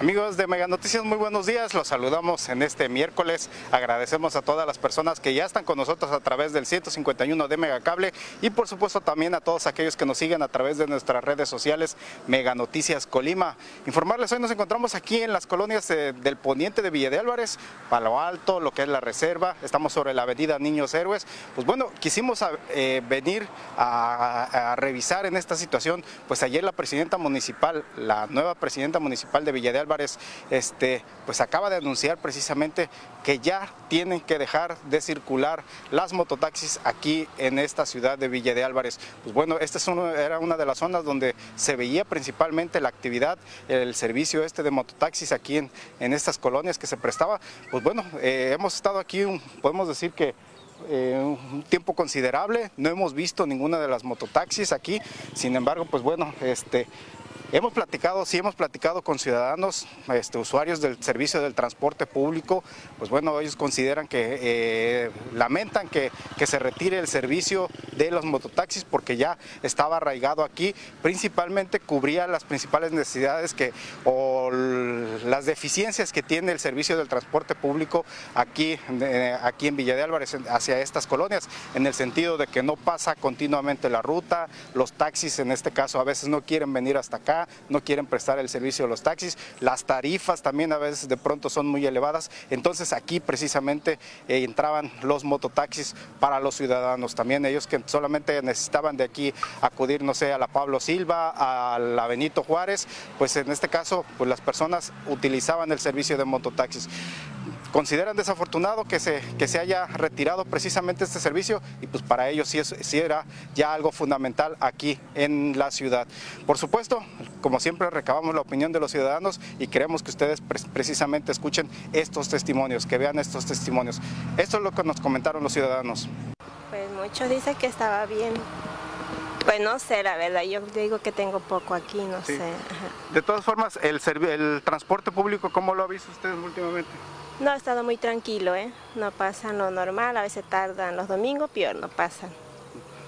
Amigos de Mega Noticias, muy buenos días. Los saludamos en este miércoles. Agradecemos a todas las personas que ya están con nosotros a través del 151 de Megacable y por supuesto también a todos aquellos que nos siguen a través de nuestras redes sociales Mega Noticias Colima. Informarles, hoy nos encontramos aquí en las colonias del poniente de Villa de Álvarez, Palo Alto, lo que es la reserva. Estamos sobre la avenida Niños Héroes. Pues bueno, quisimos eh, venir a, a revisar en esta situación, pues ayer la presidenta municipal, la nueva presidenta municipal de Villa de Álvarez, este, pues acaba de anunciar precisamente que ya tienen que dejar de circular las mototaxis aquí en esta ciudad de Villa de Álvarez. Pues bueno, esta era una de las zonas donde se veía principalmente la actividad, el servicio este de mototaxis aquí en, en estas colonias que se prestaba. Pues bueno, eh, hemos estado aquí, podemos decir que eh, un tiempo considerable, no hemos visto ninguna de las mototaxis aquí, sin embargo, pues bueno, este, Hemos platicado, sí hemos platicado con ciudadanos, este, usuarios del servicio del transporte público, pues bueno, ellos consideran que, eh, lamentan que, se retire el servicio de los mototaxis porque ya estaba arraigado aquí, principalmente cubría las principales necesidades que, o las deficiencias que tiene el servicio del transporte público aquí, aquí en Villa de Álvarez hacia estas colonias, en el sentido de que no pasa continuamente la ruta, los taxis en este caso a veces no quieren venir hasta acá, no quieren prestar el servicio de los taxis, las tarifas también a veces de pronto son muy elevadas, entonces aquí precisamente eh, entraban los mototaxis para los ciudadanos, también ellos que solamente necesitaban de aquí acudir, no sé, a la Pablo Silva, a la Benito Juárez, pues en este caso pues las personas utilizaban el servicio de mototaxis consideran desafortunado que se, que se haya retirado precisamente este servicio y pues para ellos sí, es, sí era ya algo fundamental aquí en la ciudad. Por supuesto, como siempre recabamos la opinión de los ciudadanos y queremos que ustedes precisamente escuchen estos testimonios, que vean estos testimonios. Esto es lo que nos comentaron los ciudadanos. Pues muchos dicen que estaba bien. Pues no sé, la verdad, yo digo que tengo poco aquí, no sé. De todas formas, el, el transporte público, ¿cómo lo ha visto ustedes últimamente? No, ha estado muy tranquilo, ¿eh? No pasan lo normal, a veces tardan los domingos, peor, no pasan.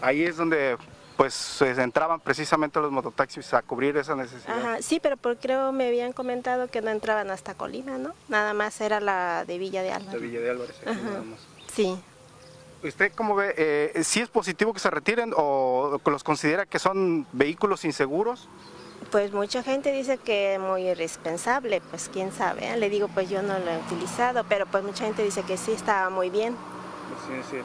Ahí es donde pues se entraban precisamente los mototaxis a cubrir esa necesidad. Ajá, sí, pero creo me habían comentado que no entraban hasta Colima, ¿no? Nada más era la de Villa de Álvarez. De Villa de Álvarez, aquí nada más. Sí. ¿Usted cómo ve? Eh, ¿Sí es positivo que se retiren o los considera que son vehículos inseguros? Pues mucha gente dice que es muy irresponsable, pues quién sabe, ¿eh? le digo pues yo no lo he utilizado, pero pues mucha gente dice que sí estaba muy bien.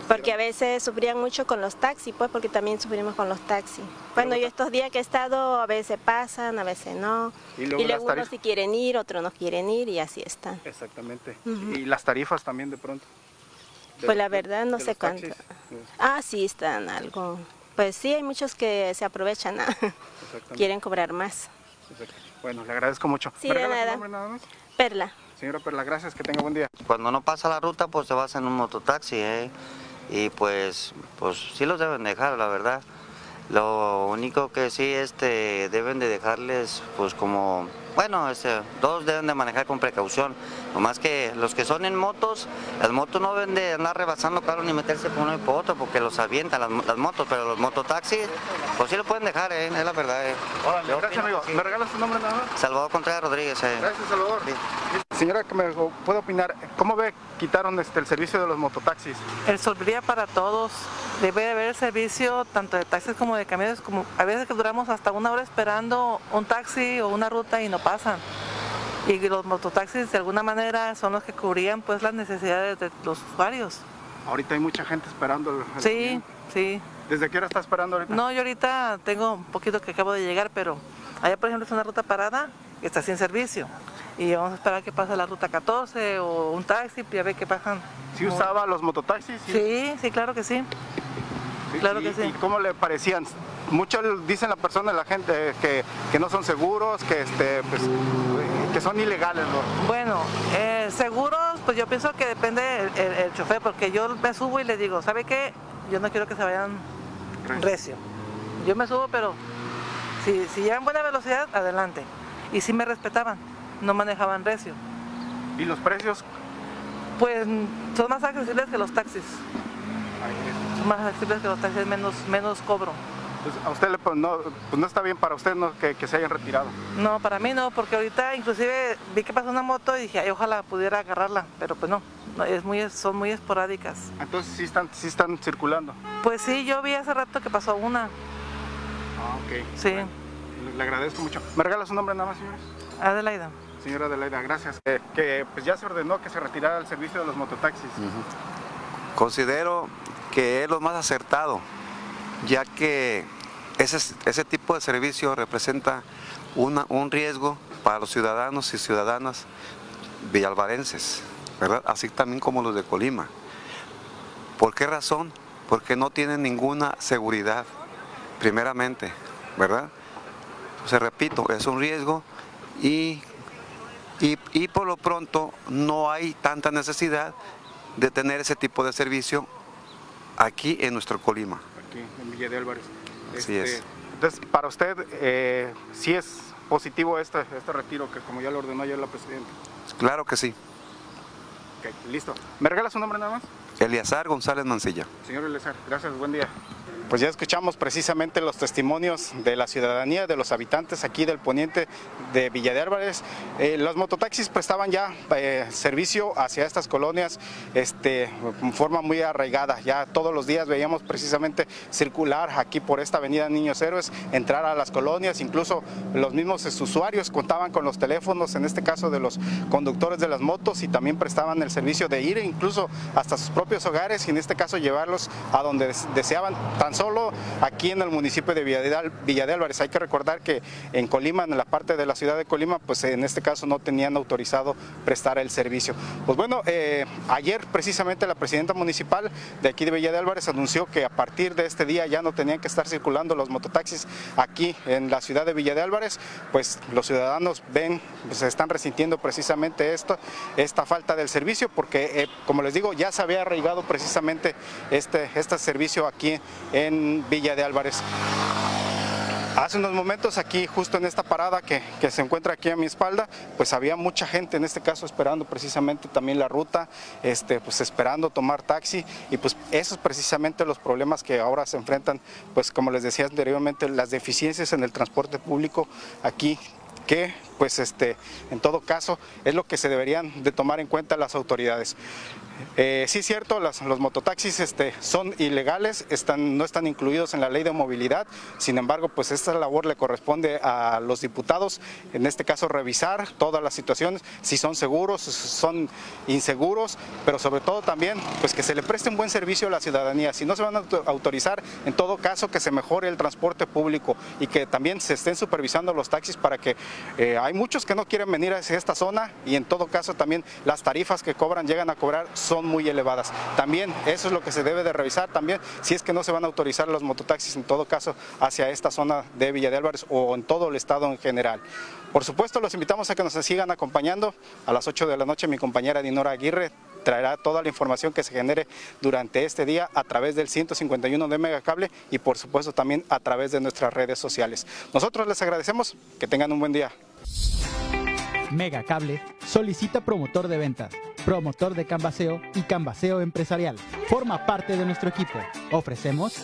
porque a veces sufrían mucho con los taxis, pues porque también sufrimos con los taxis. Bueno, yo estos días que he estado, a veces pasan, a veces no. Y luego, unos sí quieren ir, otros no quieren ir y así están. Exactamente. Y las tarifas también de pronto. pues la verdad no sé cuánto. Ah, sí, están algo. Pues sí, hay muchos que se aprovechan, quieren cobrar más. Bueno, le agradezco mucho. Sí, de nada. nada más? Perla. Señora Perla, gracias, que tenga buen día. Cuando no pasa la ruta, pues te vas en un mototaxi, ¿eh? Y pues, pues sí los deben dejar, la verdad. Lo único que sí este, deben de dejarles, pues como bueno, este, todos deben de manejar con precaución, nomás que los que son en motos, las motos no deben de andar rebasando carro ni meterse por uno y por otro porque los avientan las, motos, pero los mototaxis, pues sí lo pueden dejar, eh, es la verdad. Eh. gracias amigo. ¿Me regalas tu nombre nada más? Salvador Contreras Rodríguez. Eh. Gracias Salvador. Señora, que me puede opinar, ¿cómo ve quitaron este, el servicio de los mototaxis? El serviría para todos. Debe haber servicio tanto de taxis como de camiones, como a veces que duramos hasta una hora esperando un taxi o una ruta y no pasan. Y los mototaxis de alguna manera son los que cubrían pues las necesidades de los usuarios. Ahorita hay mucha gente esperando. El, sí, sí. ¿Desde qué hora está esperando ahorita? No, yo ahorita tengo un poquito que acabo de llegar, pero allá por ejemplo es una ruta parada que está sin servicio. Y vamos a esperar que pase la ruta 14 o un taxi y a ver qué pasan. ¿Sí usaba los mototaxis? Sí, sí, claro que sí. Claro que sí. ¿Y cómo le parecían? Muchos dicen la persona, la gente, que, que no son seguros, que, este, pues, que son ilegales. ¿no? Bueno, eh, seguros, pues yo pienso que depende el, chofer, porque yo me subo y le digo, ¿sabe qué? Yo no quiero que se vayan recio. Yo me subo, pero si, si llevan buena velocidad, adelante. Y sí me respetaban. no manejaban recio. ¿Y los precios? Pues son más accesibles que los taxis. Son más accesibles que los taxis, menos, menos cobro. Pues a usted le, pues no, pues no está bien para usted ¿no? que, que se hayan retirado. No, para mí no, porque ahorita inclusive vi que pasó una moto y dije, ay, ojalá pudiera agarrarla, pero pues no, no, es muy, son muy esporádicas. Entonces sí están, sí están circulando. Pues sí, yo vi hace rato que pasó una, Ah, ok. sí, Le, le agradezco mucho. ¿Me regala su nombre nada más, señores? Adelaida. Señora Adelaida, gracias. Eh, que pues ya se ordenó que se retirara el servicio de los mototaxis. Considero que es lo más acertado, ya que ese, ese tipo de servicio representa una- un riesgo para los ciudadanos y ciudadanas villalvarenses, ¿verdad? Así también como los de Colima. ¿Por qué razón? Porque no tienen ninguna seguridad, primeramente, ¿verdad? Se repito, es un riesgo y, y, y por lo pronto no hay tanta necesidad de tener ese tipo de servicio aquí en nuestro Colima. Aquí en Villa de Álvarez. Así es. Entonces, para usted, eh, sí es positivo este, este retiro, que como ya lo ordenó ayer la presidenta. Claro que sí. Ok, listo. ¿Me regala su nombre nada más? Eleazar González Mancilla. Señor Elezar, gracias, buen día. Pues ya escuchamos precisamente los testimonios de la ciudadanía, de los habitantes aquí del poniente de Villa de Álvarez. Eh, los mototaxis prestaban ya eh, servicio hacia estas colonias este, en forma muy arraigada. Ya todos los días veíamos precisamente circular aquí por esta avenida Niños Héroes, entrar a las colonias, incluso los mismos usuarios contaban con los teléfonos, en este caso de los conductores de las motos y también prestaban el servicio de ir incluso hasta sus propios hogares y en este caso llevarlos a donde des- deseaban, tan solo aquí en el municipio de Villa de, Álvarez. Hay que recordar que en Colima, en la parte de la ciudad de Colima, pues en este caso no tenían autorizado prestar el servicio. Pues bueno, eh, ayer precisamente la presidenta municipal de aquí de Villa de Álvarez anunció que a partir de este día ya no tenían que estar circulando los mototaxis aquí en la ciudad de Villa de Álvarez, pues los ciudadanos ven, pues están resintiendo precisamente esto, esta falta del servicio, porque eh, como les digo, ya se había arraigado precisamente este, este servicio aquí en Villa de Álvarez. Hace unos momentos aquí, justo en esta parada que, que se encuentra aquí a mi espalda, pues había mucha gente en este caso esperando precisamente también la ruta, este, pues esperando tomar taxi y pues esos precisamente los problemas que ahora se enfrentan, pues como les decía anteriormente, las deficiencias en el transporte público aquí que pues este en todo caso es lo que se deberían de tomar en cuenta las autoridades. Eh, sí, cierto, las- los mototaxis este, son ilegales, están, no están incluidos en la ley de movilidad, sin embargo, pues esta labor le corresponde a los diputados, en este caso revisar todas las situaciones, si son seguros, si son inseguros, pero sobre todo también pues que se le preste un buen servicio a la ciudadanía. Si no se van a auto- autorizar, en todo caso que se mejore el transporte público y que también se estén supervisando los taxis para que eh, hay muchos que no quieren venir hacia esta zona y en todo caso también las tarifas que cobran, llegan a cobrar, son muy elevadas. También eso es lo que se debe de revisar también, si es que no se van a autorizar los mototaxis en todo caso hacia esta zona de Villa de Álvarez o en todo el estado en general. Por supuesto, los invitamos a que nos sigan acompañando. A las 8 de la noche mi compañera Dinora Aguirre traerá toda la información que se genere durante este día a través del 151 de Megacable y por supuesto también a través de nuestras redes sociales. Nosotros les agradecemos, que tengan un buen día. Megacable solicita promotor de ventas, promotor de canvaseo y canvaseo empresarial. Forma parte de nuestro equipo. Ofrecemos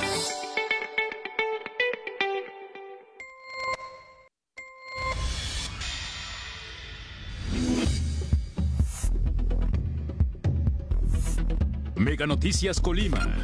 Noticias Colima.